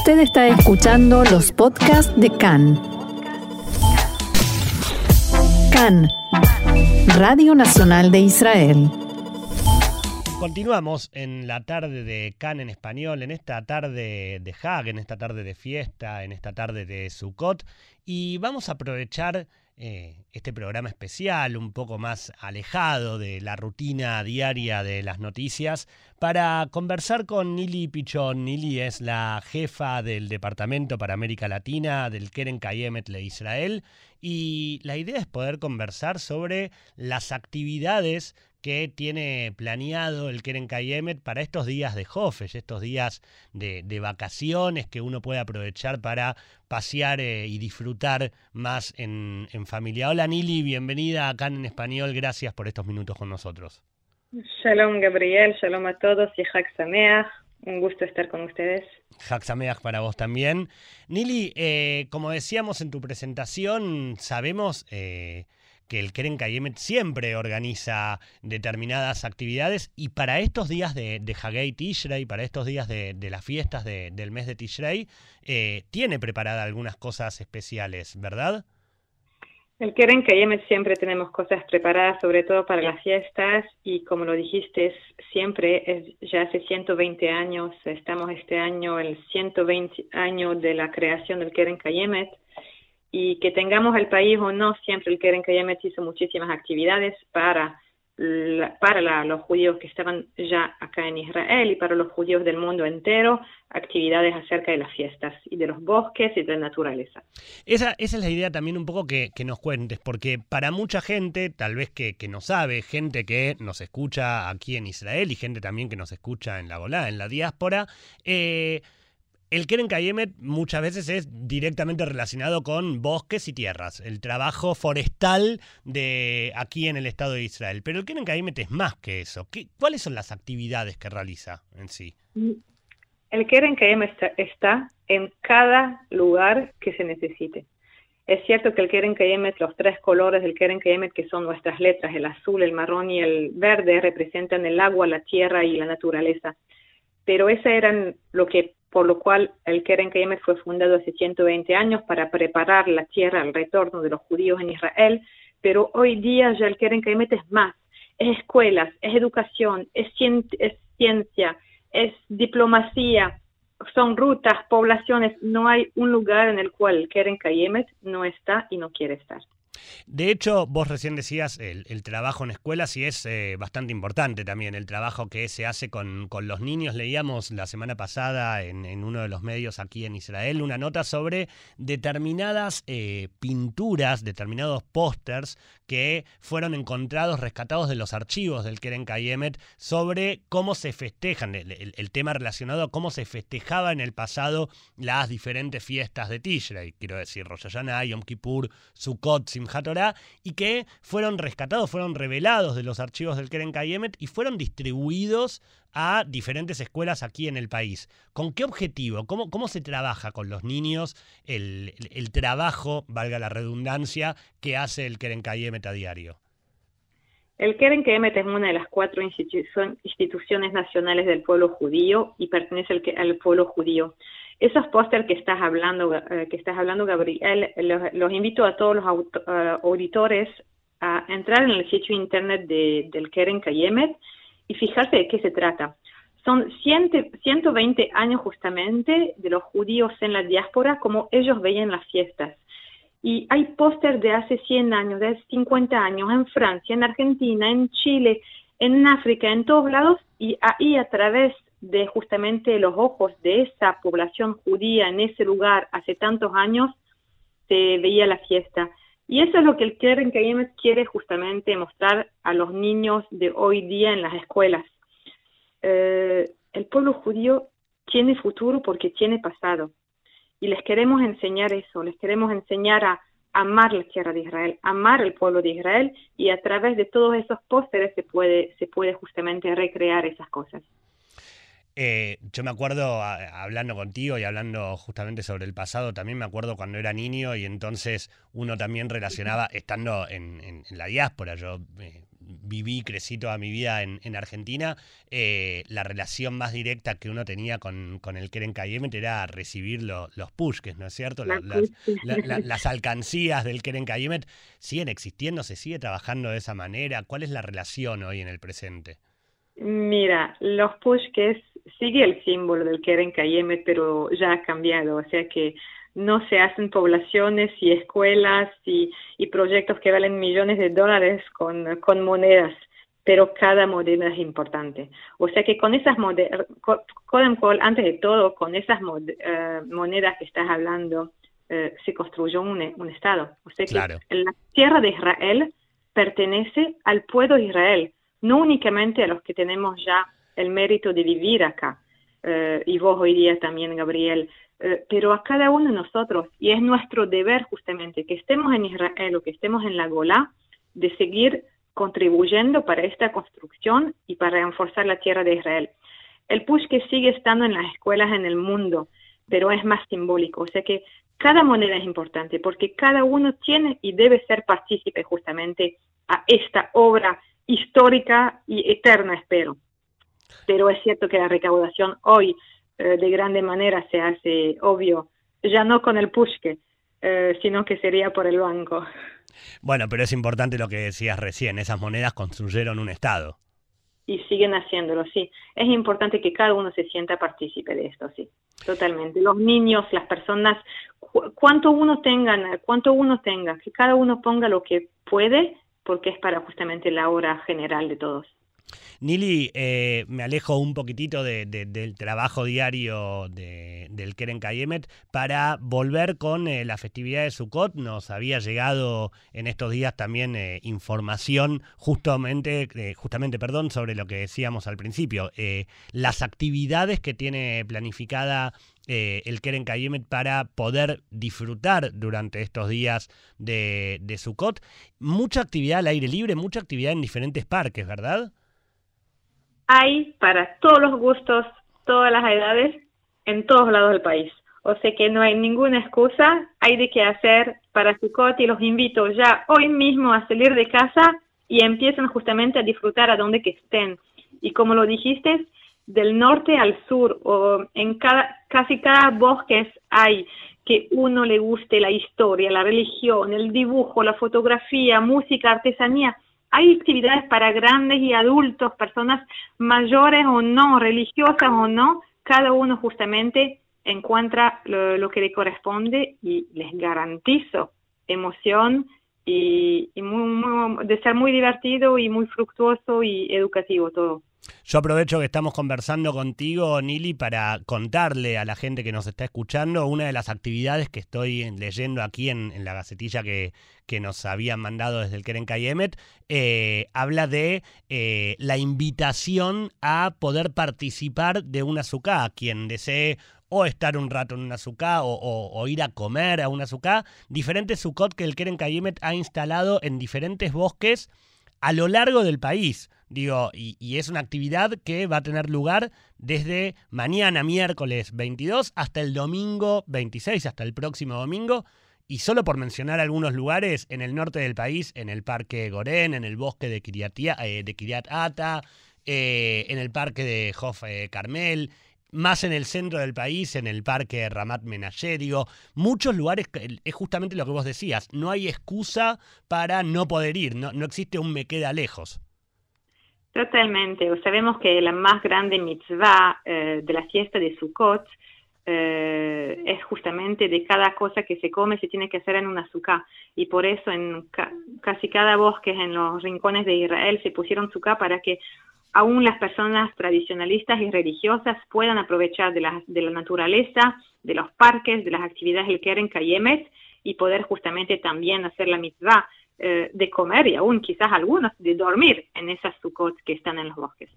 Usted está escuchando los podcasts de CAN. CAN, Radio Nacional de Israel. Continuamos en la tarde de CAN en español, en esta tarde de Hag, en esta tarde de fiesta, en esta tarde de Sukkot, y vamos a aprovechar eh, este programa especial, un poco más alejado de la rutina diaria de las noticias, para conversar con Nili Pichón. Nili es la jefa del Departamento para América Latina del Keren Kayemet Le Israel y la idea es poder conversar sobre las actividades que tiene planeado el Keren Kayemet para estos días de Hofesh, estos días de, vacaciones que uno puede aprovechar para pasear eh, y disfrutar más en, familia. Hola Nili, bienvenida acá en español, gracias por estos minutos con nosotros. Shalom Gabriel, shalom a todos y Hak Sameach. Un gusto estar con ustedes. Hak Sameach para vos también. Nili, eh, como decíamos en tu presentación, sabemos eh, que el Keren Kayemet siempre organiza determinadas actividades y para estos días de, de Hagei Tishrei, para estos días de, las fiestas del mes de Tishrei, eh, tiene preparada algunas cosas especiales, ¿verdad? El Keren Kayemet siempre tenemos cosas preparadas, sobre todo para las fiestas, y como lo dijiste, siempre, es, ya hace 120 años, estamos este año, el 120 año de la creación del Keren Kayemet, y que tengamos el país o no, siempre el Keren Kayemet hizo muchísimas actividades para, para los judíos que estaban ya acá en Israel y para los judíos del mundo entero, actividades acerca de las fiestas y de los bosques y de la naturaleza. Esa, esa es la idea también un poco que, nos cuentes, porque para mucha gente, tal vez que, que no sabe, gente que nos escucha aquí en Israel y gente también que nos escucha en la volada, en la diáspora, eh, el Keren Kayemet muchas veces es directamente relacionado con bosques y tierras, el trabajo forestal de aquí en el Estado de Israel. Pero el Keren Kayemet es más que eso. ¿Qué, ¿Cuáles son las actividades que realiza en sí? El Keren Kayemet está, en cada lugar que se necesite. Es cierto que el Keren Kayemet, los tres colores del Keren Kayemet, que son nuestras letras, el azul, el marrón y el verde, representan el agua, la tierra y la naturaleza. Pero ese eran lo que por lo cual el Keren Kayemet fue fundado hace 120 años para preparar la tierra al retorno de los judíos en Israel, pero hoy día ya el Keren Kayemet es más, es escuelas, es educación, es, ciencia, es diplomacia, son rutas, poblaciones, no hay un lugar en el cual el Keren Kayemet no está y no quiere estar. De hecho, vos recién decías el, trabajo en escuelas y es eh, bastante importante también el trabajo que se hace con, los niños. Leíamos la semana pasada en, uno de los medios aquí en Israel una nota sobre determinadas eh, pinturas, determinados pósters que fueron encontrados, rescatados de los archivos del Keren Kayemet sobre cómo se festejan, el, tema relacionado a cómo se festejaba en el pasado las diferentes fiestas de Tishrei, quiero decir, Rosh Hashanah, Yom Kippur, Sukkot, Simchat y que fueron rescatados, fueron revelados de los archivos del Keren Kayemet y fueron distribuidos a diferentes escuelas aquí en el país. ¿Con qué objetivo? ¿Cómo, cómo se trabaja con los niños el, trabajo, valga la redundancia, que hace el Keren Kayemet a diario? El Keren Kayemet es una de las cuatro instituciones nacionales del pueblo judío y pertenece al pueblo judío. Esos pósteres que estás hablando, eh, que estás hablando, Gabriel, los, invito a todos los uh, auditores a entrar en el sitio internet de, del Keren Kayemet y fijarse de qué se trata. Son 120 años justamente de los judíos en la diáspora, como ellos veían las fiestas. Y hay póster de hace 100 años, de hace 50 años, en Francia, en Argentina, en Chile, en África, en todos lados, y ahí a través de justamente los ojos de esa población judía en ese lugar hace tantos años, se veía la fiesta. Y eso es lo que el Keren Kayemet quiere justamente mostrar a los niños de hoy día en las escuelas. Eh, el pueblo judío tiene futuro porque tiene pasado. Y les queremos enseñar eso, les queremos enseñar a amar la tierra de Israel, amar el pueblo de Israel y a través de todos esos pósteres se puede, se puede justamente recrear esas cosas. Eh, yo me acuerdo hablando contigo y hablando justamente sobre el pasado, también me acuerdo cuando era niño y entonces uno también relacionaba, estando en, la diáspora, yo eh, viví, crecí toda mi vida en, Argentina, eh, la relación más directa que uno tenía con, con el Keren Kayemet era recibir los pushkes, ¿no es cierto? las, alcancías del Keren Kayemet siguen existiendo, se sigue trabajando de esa manera. ¿Cuál es la relación hoy en el presente? Mira, los pushkes sigue el símbolo del Keren Kayemet, pero ya ha cambiado, o sea que no se hacen poblaciones y escuelas y, proyectos que valen millones de dólares con, con, monedas, pero cada moneda es importante. O sea que con esas monedas, antes de todo, con esas eh, monedas que estás hablando, eh, se construyó un, un, Estado. O sea que la tierra de Israel pertenece al pueblo de Israel, no únicamente a los que tenemos ya el mérito de vivir acá. Eh, y vos hoy día también, Gabriel, eh, pero a cada uno de nosotros, y es nuestro deber justamente que estemos en Israel o que estemos en la Golá, de seguir contribuyendo para esta construcción y para reforzar la tierra de Israel. El push que sigue estando en las escuelas en el mundo, pero es más simbólico, o sea que cada moneda es importante porque cada uno tiene y debe ser partícipe justamente a esta obra histórica y eterna, espero. Pero es cierto que la recaudación hoy eh, de grande manera se hace obvio, ya no con el pushke, eh, sino que sería por el banco. Bueno, pero es importante lo que decías recién, esas monedas construyeron un Estado. Y siguen haciéndolo, sí. Es importante que cada uno se sienta partícipe de esto, sí. Totalmente. Los niños, las personas, cuanto uno tenga, cuanto uno tenga, que cada uno ponga lo que puede, porque es para justamente la obra general de todos. Nili, eh, me alejo un poquitito del trabajo diario del Keren Kayemet para volver con eh, la festividad de Sukkot. Nos había llegado en estos días también eh, información justamente, justamente perdón, sobre lo que decíamos al principio, las actividades que tiene planificada el Keren Kayemet para poder disfrutar durante estos días de, de Sukkot. Mucha actividad al aire libre, mucha actividad en diferentes parques, ¿verdad? Hay para todos los gustos, todas las edades, en todos lados del país. O sea que no hay ninguna excusa, hay de qué hacer para Sukkot y los invito ya hoy mismo a salir de casa y empiecen justamente a disfrutar a donde que estén. Y como lo dijiste, del norte al sur o en cada, casi cada bosque hay que uno le guste la historia, la religión, el dibujo, la fotografía, música, artesanía hay actividades para grandes y adultos, personas mayores o no, religiosas o no, cada uno justamente encuentra lo, que le corresponde y les garantizo emoción y, de ser muy divertido y muy fructuoso y educativo todo. Yo aprovecho que estamos conversando contigo, Nili, para contarle a la gente que nos está escuchando una de las actividades que estoy leyendo aquí en, la gacetilla que, que, nos habían mandado desde el Keren Kayemet. Eh, habla de eh, la invitación a poder participar de una azúcar. Quien desee o estar un rato en una azúcar o, ir a comer a una azúcar. Diferentes sucot que el Keren Kayemet ha instalado en diferentes bosques a lo largo del país. Digo, y, es una actividad que va a tener lugar desde mañana, miércoles 22, hasta el domingo 26, hasta el próximo domingo. Y solo por mencionar algunos lugares, en el norte del país, en el Parque Gorén, en el bosque de Kiryat, eh, de Ata, eh, en el Parque de Hof eh, Carmel, más en el centro del país, en el Parque Ramat Menashe, muchos lugares, es justamente lo que vos decías, no hay excusa para no poder ir, no, no existe un me queda lejos. Totalmente, sabemos que la más grande mitzvah eh, de la fiesta de Sukkot eh, es justamente de cada cosa que se come se tiene que hacer en una azúcar y por eso en casi cada bosque en los rincones de Israel se pusieron azúcar para que aún las personas tradicionalistas y religiosas puedan aprovechar de la, de la naturaleza, de los parques, de las actividades del Keren Kayemet y poder justamente también hacer la mitzvah eh, de comer y aún quizás algunos de dormir en esas sucots que están en los bosques.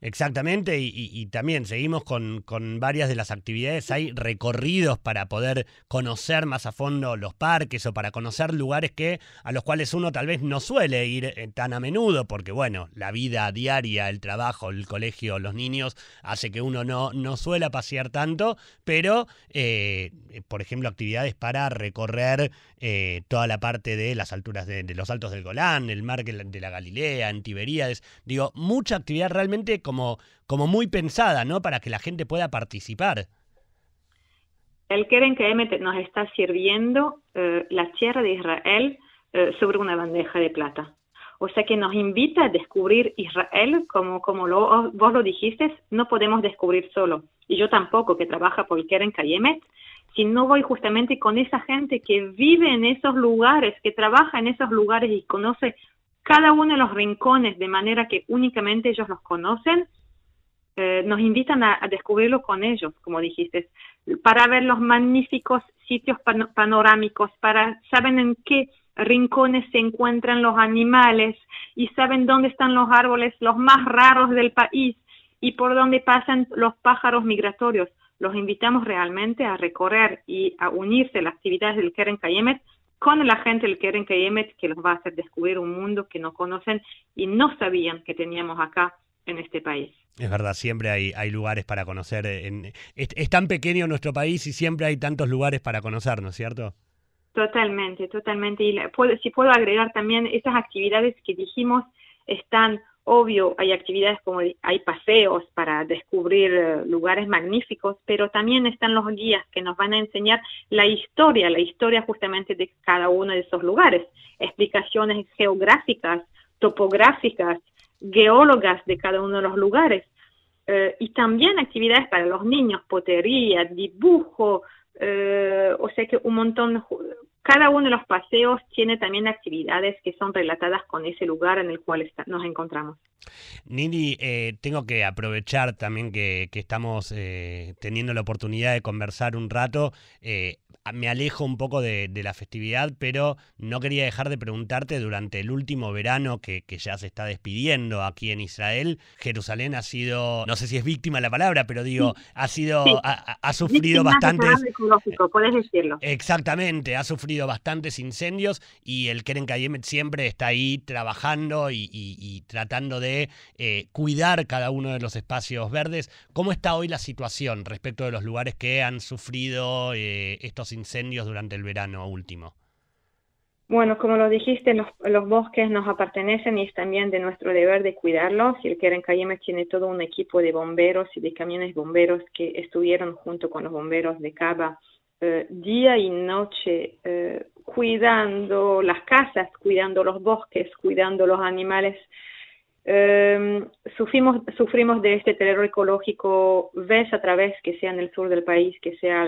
Exactamente, y, también seguimos con, con, varias de las actividades. Hay recorridos para poder conocer más a fondo los parques o para conocer lugares que a los cuales uno tal vez no suele ir eh, tan a menudo, porque bueno, la vida diaria, el trabajo, el colegio, los niños, hace que uno no, no suela pasear tanto, pero eh, por ejemplo, actividades para recorrer eh, toda la parte de las alturas de, los altos del Golán, el mar de la Galilea, en Tiberíades. Digo, mucha actividad realmente como, como muy pensada, ¿no? Para que la gente pueda participar. El Keren Kemet nos está sirviendo eh, la tierra de Israel eh, sobre una bandeja de plata. O sea que nos invita a descubrir Israel, como, como lo, vos lo dijiste, no podemos descubrir solo. Y yo tampoco, que trabaja por el Keren Kayemet, si no voy justamente con esa gente que vive en esos lugares, que trabaja en esos lugares y conoce cada uno de los rincones de manera que únicamente ellos los conocen, eh, nos invitan a, descubrirlo con ellos, como dijiste, para ver los magníficos sitios panorámicos, para saben en qué rincones se encuentran los animales y saben dónde están los árboles los más raros del país y por dónde pasan los pájaros migratorios. Los invitamos realmente a recorrer y a unirse a las actividades del Keren Kayemet con la gente del Keren Kayemet que los va a hacer descubrir un mundo que no conocen y no sabían que teníamos acá en este país. Es verdad, siempre hay, hay lugares para conocer. En, es, tan pequeño nuestro país y siempre hay tantos lugares para conocer, ¿no es cierto? Totalmente, totalmente. Y si puedo agregar también, esas actividades que dijimos están Obvio, hay actividades como hay paseos para descubrir eh, lugares magníficos, pero también están los guías que nos van a enseñar la historia, la historia justamente de cada uno de esos lugares, explicaciones geográficas, topográficas, geólogas de cada uno de los lugares. Eh, y también actividades para los niños, potería, dibujo, eh, o sea que un montón, cada uno de los paseos tiene también actividades que son relatadas con ese lugar en el cual nos encontramos. Nini, eh, tengo que aprovechar también que, estamos eh, teniendo la oportunidad de conversar un rato. Eh, me alejo un poco de, la festividad, pero no quería dejar de preguntarte durante el último verano que, ya se está despidiendo aquí en Israel, Jerusalén ha sido, no sé si es víctima la palabra, pero digo, ha sido, ha, sufrido bastantes... puedes decirlo. Exactamente, ha sufrido bastantes incendios y el Keren Kayemet siempre está ahí trabajando y, tratando de eh, cuidar cada uno de los espacios verdes. ¿Cómo está hoy la situación respecto de los lugares que han sufrido eh, estos incendios durante el verano último? Bueno, como lo dijiste, los, bosques nos pertenecen y es también de nuestro deber de cuidarlos. Y el Keren Cayeme tiene todo un equipo de bomberos y de camiones bomberos que estuvieron junto con los bomberos de Cava eh, día y noche eh, cuidando las casas, cuidando los bosques, cuidando los animales. Eh, sufrimos, sufrimos de este terror ecológico vez a través, que sea en el sur del país, que sea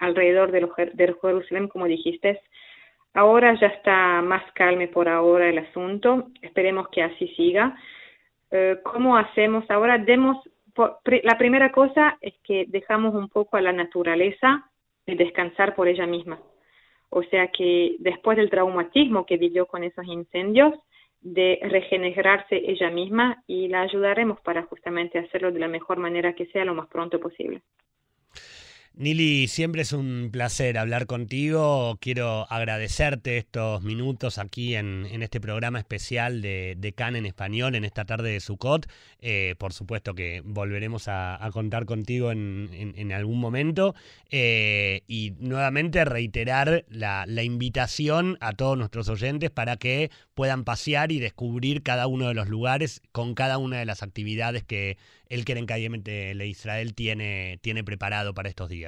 alrededor de, los, de Jerusalén, como dijiste. Ahora ya está más calme por ahora el asunto. Esperemos que así siga. Eh, ¿Cómo hacemos ahora? Demos, la primera cosa es que dejamos un poco a la naturaleza de descansar por ella misma. O sea que después del traumatismo que vivió con esos incendios, de regenerarse ella misma y la ayudaremos para justamente hacerlo de la mejor manera que sea lo más pronto posible. Nili, siempre es un placer hablar contigo. Quiero agradecerte estos minutos aquí en, este programa especial de, de, Can en español en esta tarde de Sucot. Eh, por supuesto que volveremos a, contar contigo en, algún momento. Eh, y nuevamente reiterar la, invitación a todos nuestros oyentes para que puedan pasear y descubrir cada uno de los lugares con cada una de las actividades que el Keren de Israel tiene, tiene preparado para estos días.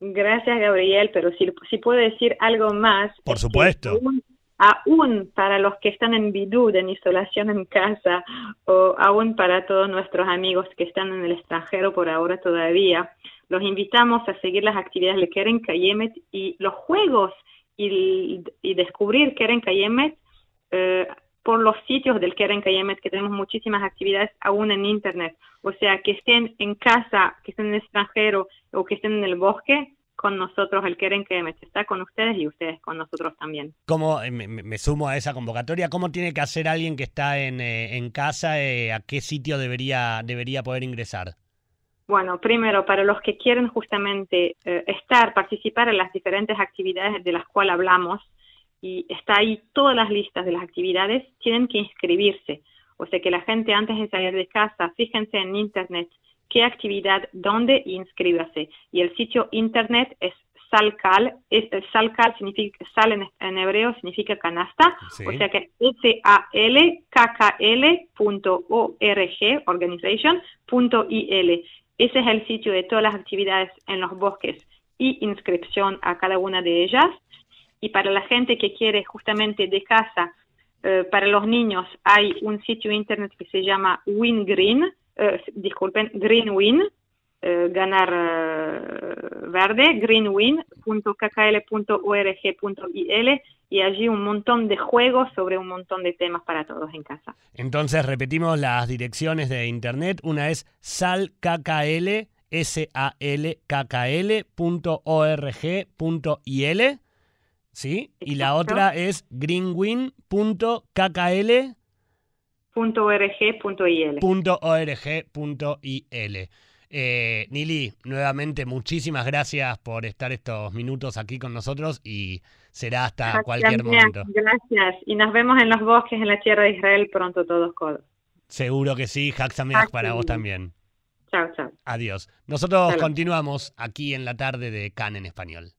Gracias, Gabriel, pero si, si puedo decir algo más. Por supuesto. Aún, para los que están en bidud, en isolación en casa, o aún para todos nuestros amigos que están en el extranjero por ahora todavía, los invitamos a seguir las actividades de Keren Kayemet y los juegos y, descubrir Keren Kayemet eh, por los sitios del Keren Kayemet, que tenemos muchísimas actividades aún en Internet. O sea, que estén en casa, que estén en el extranjero o que estén en el bosque, con nosotros, el Keren que está con ustedes y ustedes con nosotros también. ¿Cómo, eh, me, sumo a esa convocatoria, ¿cómo tiene que hacer alguien que está en, eh, en casa? Eh, ¿A qué sitio debería, debería poder ingresar? Bueno, primero, para los que quieren justamente estar, participar en las diferentes actividades de las cuales hablamos, y está ahí todas las listas de las actividades, tienen que inscribirse. O sea que la gente antes de salir de casa, fíjense en internet qué actividad, dónde inscríbase. Y el sitio internet es Salcal, es, Salcal significa, sal en, hebreo significa canasta, o sea que S-A-L-K-K-L.org, organization.il. Ese es el sitio de todas las actividades en los bosques y inscripción a cada una de ellas. Y para la gente que quiere justamente de casa, eh, para los niños hay un sitio internet que se llama WinGreen, eh, disculpen, GreenWin, eh, ganar verde, greenwin.kkl.org.il y allí un montón de juegos sobre un montón de temas para todos en casa. Entonces repetimos las direcciones de internet. Una es salkkl, s ¿sí? Y la otra es greenwin.kkl.org.il. Eh, Nili, nuevamente muchísimas gracias por estar estos minutos aquí con nosotros y será hasta cualquier momento. Gracias y nos vemos en los bosques en la tierra de Israel pronto todos codos. Seguro que sí, Haxameach para vos también. Chao, chao. Adiós. Nosotros continuamos aquí en la tarde de CAN en español.